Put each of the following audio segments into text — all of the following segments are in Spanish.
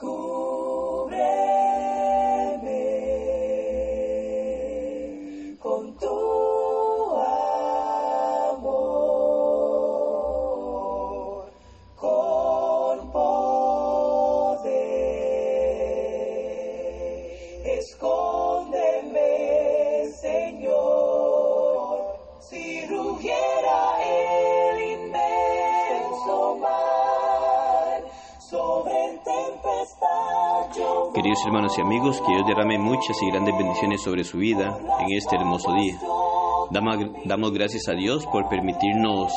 Cúbreme con tu amor, con poder. Queridos hermanos y amigos, que Dios derrame muchas y grandes bendiciones sobre su vida en este hermoso día. Damos, gracias a Dios por permitirnos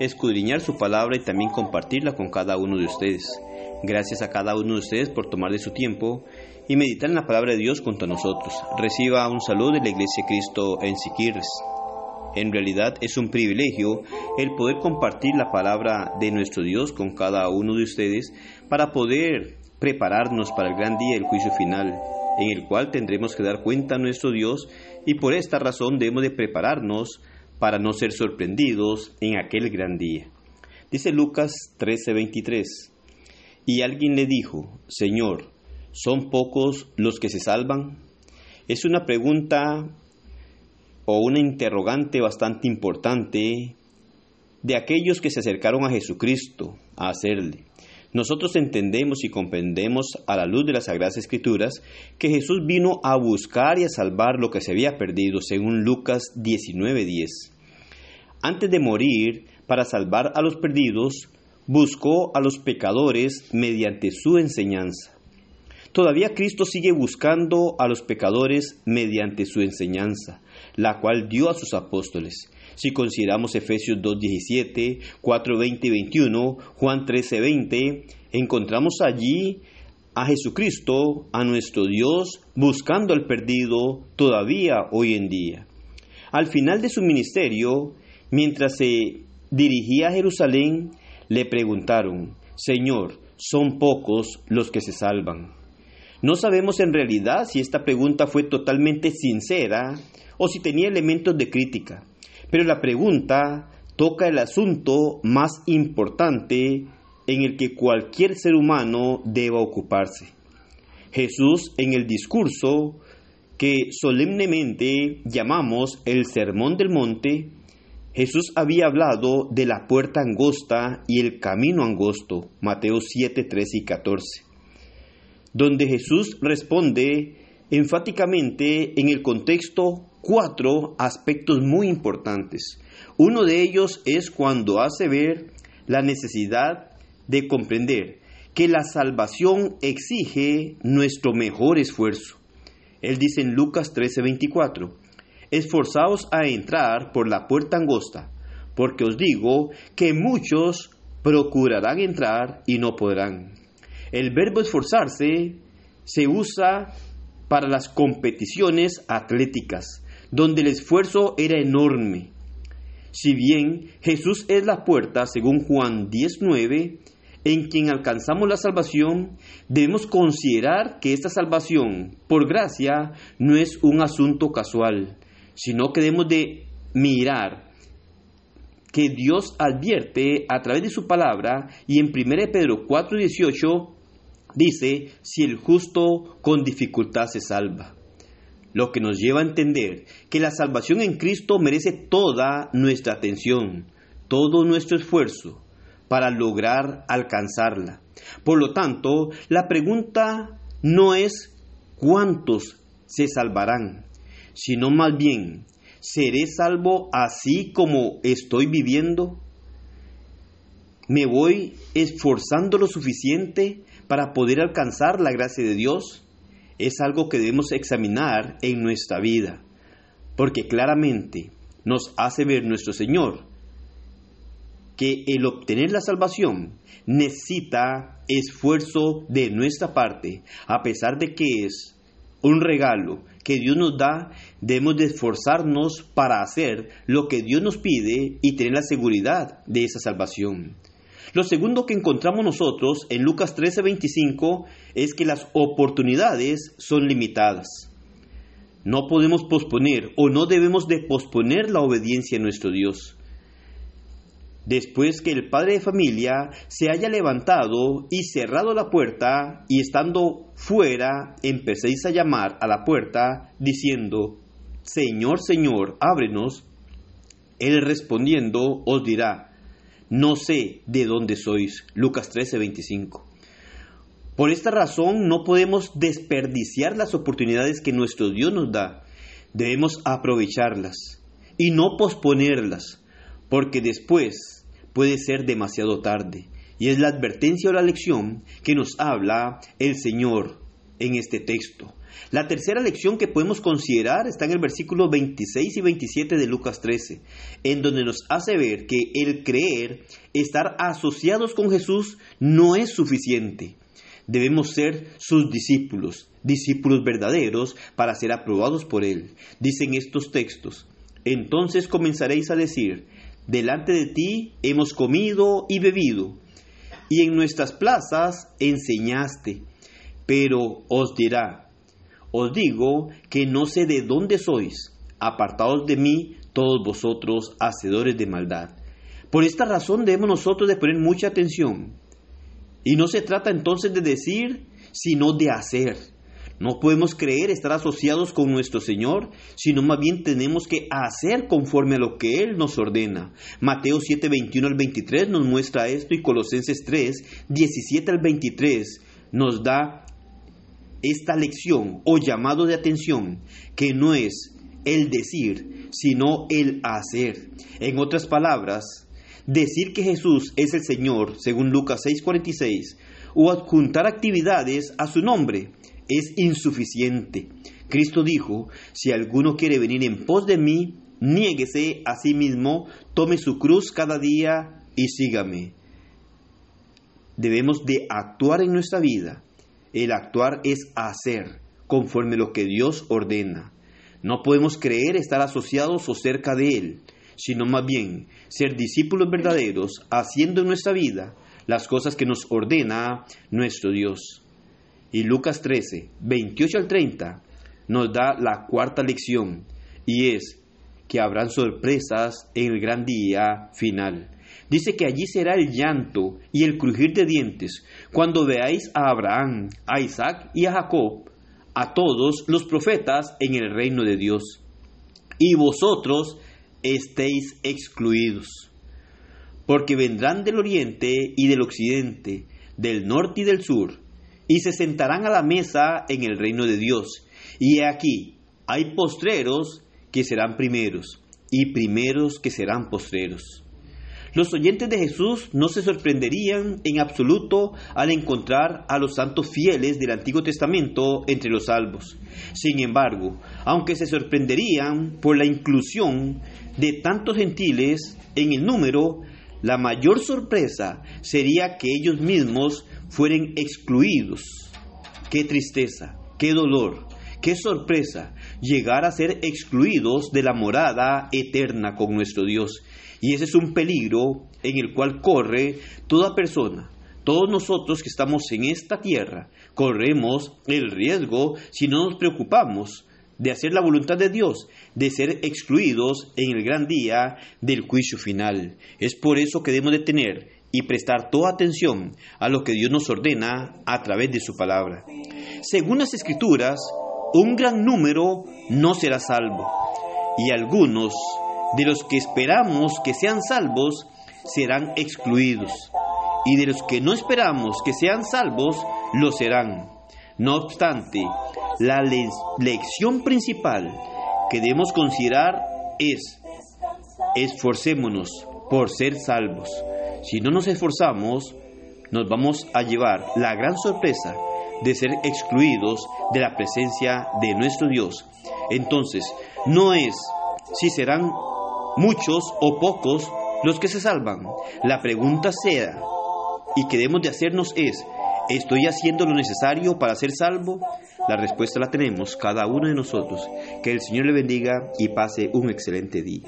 escudriñar su palabra y también compartirla con cada uno de ustedes. Gracias a cada uno de ustedes por tomar de su tiempo y meditar en la palabra de Dios junto a nosotros. Reciba un saludo de la Iglesia de Cristo en Siquirres. En realidad es un privilegio el poder compartir la palabra de nuestro Dios con cada uno de ustedes para poder prepararnos para el gran día del juicio final, en el cual tendremos que dar cuenta a nuestro Dios y por esta razón debemos de prepararnos para no ser sorprendidos en aquel gran día. Dice Lucas 13:23, y alguien le dijo, Señor, ¿son pocos los que se salvan? Es una pregunta o una interrogante bastante importante de aquellos que se acercaron a Jesucristo a hacerle. Nosotros entendemos y comprendemos a la luz de las Sagradas Escrituras que Jesús vino a buscar y a salvar lo que se había perdido, según Lucas 19:10. Antes de morir, para salvar a los perdidos, buscó a los pecadores mediante su enseñanza. Todavía Cristo sigue buscando a los pecadores mediante su enseñanza, la cual dio a sus apóstoles. Si consideramos Efesios 2.17, 4.20 y 21, Juan 13.20, encontramos allí a Jesucristo, a nuestro Dios, buscando al perdido todavía hoy en día. Al final de su ministerio, mientras se dirigía a Jerusalén, le preguntaron, Señor, ¿son pocos los que se salvan? No sabemos en realidad si esta pregunta fue totalmente sincera o si tenía elementos de crítica, pero la pregunta toca el asunto más importante en el que cualquier ser humano deba ocuparse. Jesús en el discurso que solemnemente llamamos el Sermón del Monte, Jesús había hablado de la puerta angosta y el camino angosto, Mateo 7, 13 y 14, donde Jesús responde enfáticamente en el contexto cuatro aspectos muy importantes. Uno de ellos es cuando hace ver la necesidad de comprender que la salvación exige nuestro mejor esfuerzo. Él dice en Lucas 13:24, esforzaos a entrar por la puerta angosta, porque os digo que muchos procurarán entrar y no podrán. El verbo esforzarse se usa para las competiciones atléticas, donde el esfuerzo era enorme. Si bien Jesús es la puerta, según Juan 19, en quien alcanzamos la salvación, debemos considerar que esta salvación, por gracia, no es un asunto casual, sino que debemos de mirar que Dios advierte a través de su palabra y en 1 Pedro 4:18 dice, si el justo con dificultad se salva. Lo que nos lleva a entender que la salvación en Cristo merece toda nuestra atención, todo nuestro esfuerzo para lograr alcanzarla. Por lo tanto, la pregunta no es cuántos se salvarán, sino más bien, ¿seré salvo así como estoy viviendo? ¿Me voy esforzando lo suficiente para poder alcanzar la gracia de Dios? Es algo que debemos examinar en nuestra vida, porque claramente nos hace ver nuestro Señor que el obtener la salvación necesita esfuerzo de nuestra parte, a pesar de que es un regalo que Dios nos da, debemos de esforzarnos para hacer lo que Dios nos pide y tener la seguridad de esa salvación. Lo segundo que encontramos nosotros en Lucas 13:25 es que las oportunidades son limitadas. No podemos posponer o no debemos de posponer la obediencia a nuestro Dios. después que el padre de familia se haya levantado y cerrado la puerta y estando fuera empecéis a llamar a la puerta diciendo, Señor, Señor, ábrenos, él respondiendo os dirá, no sé de dónde sois. Lucas 13, 25. Por esta razón no podemos desperdiciar las oportunidades que nuestro Dios nos da. Debemos aprovecharlas y no posponerlas, porque después puede ser demasiado tarde. Y es la advertencia o la lección que nos habla el Señor en este texto. La tercera lección que podemos considerar está en el versículo 26 y 27 de Lucas 13, en donde nos hace ver que el creer, estar asociados con Jesús, no es suficiente. Debemos ser sus discípulos, discípulos verdaderos, para ser aprobados por Él. Dicen estos textos, entonces comenzaréis a decir, delante de ti hemos comido y bebido, y en nuestras plazas enseñaste, pero os dirá, os digo que no sé de dónde sois, apartados de mí todos vosotros, hacedores de maldad. Por esta razón debemos nosotros de poner mucha atención y no se trata entonces de decir, sino de hacer. No podemos creer estar asociados con nuestro Señor, sino más bien tenemos que hacer conforme a lo que Él nos ordena. Mateo 7, 21 al 23 nos muestra esto y Colosenses 3, 17 al 23 nos da esta lección o llamado de atención que no es el decir, sino el hacer. En otras palabras, Decir que Jesús es el Señor, según Lucas 6:46, o adjuntar actividades a su nombre es insuficiente. Cristo dijo, si alguno quiere venir en pos de mí, niéguese a sí mismo, tome su cruz cada día y sígame. Debemos de actuar en nuestra vida. El actuar es hacer conforme lo que Dios ordena. No podemos creer estar asociados o cerca de Él sino más bien ser discípulos verdaderos, haciendo en nuestra vida las cosas que nos ordena nuestro Dios. Y Lucas 13, 28 al 30 nos da la cuarta lección, y es que habrán sorpresas en el gran día final. Dice que allí será el llanto y el crujir de dientes cuando veáis a Abraham, a Isaac y a Jacob, a todos los profetas en el reino de Dios. Y vosotros estéis excluidos, porque vendrán del oriente y del occidente, del norte y del sur, y se sentarán a la mesa en el reino de Dios. Y aquí, hay postreros que serán primeros, y primeros que serán postreros. Los oyentes de Jesús no se sorprenderían en absoluto al encontrar a los santos fieles del Antiguo Testamento entre los salvos. Sin embargo, aunque se sorprenderían por la inclusión de tantos gentiles en el número, la mayor sorpresa sería que ellos mismos fueren excluidos. Qué tristeza, qué dolor, qué sorpresa llegar a ser excluidos de la morada eterna con nuestro Dios. Y ese es un peligro en el cual corre toda persona. Todos nosotros que estamos en esta tierra corremos el riesgo si no nos preocupamos de hacer la voluntad de Dios, de ser excluidos en el gran día del juicio final. Es por eso que debemos de tener y prestar toda atención a lo que Dios nos ordena a través de su palabra. Según las escrituras, un gran número no será salvo, y algunos de los que esperamos que sean salvos serán excluidos, y de los que no esperamos que sean salvos, lo serán. No obstante, la lección principal que debemos considerar es esforcémonos por ser salvos. Si no nos esforzamos, nos vamos a llevar la gran sorpresa de ser excluidos de la presencia de nuestro Dios. Entonces, no es si serán muchos o pocos los que se salvan. La pregunta sea, y que debemos de hacernos es, ¿estoy haciendo lo necesario para ser salvo? La respuesta la tenemos cada uno de nosotros. Que el Señor le bendiga y pase un excelente día.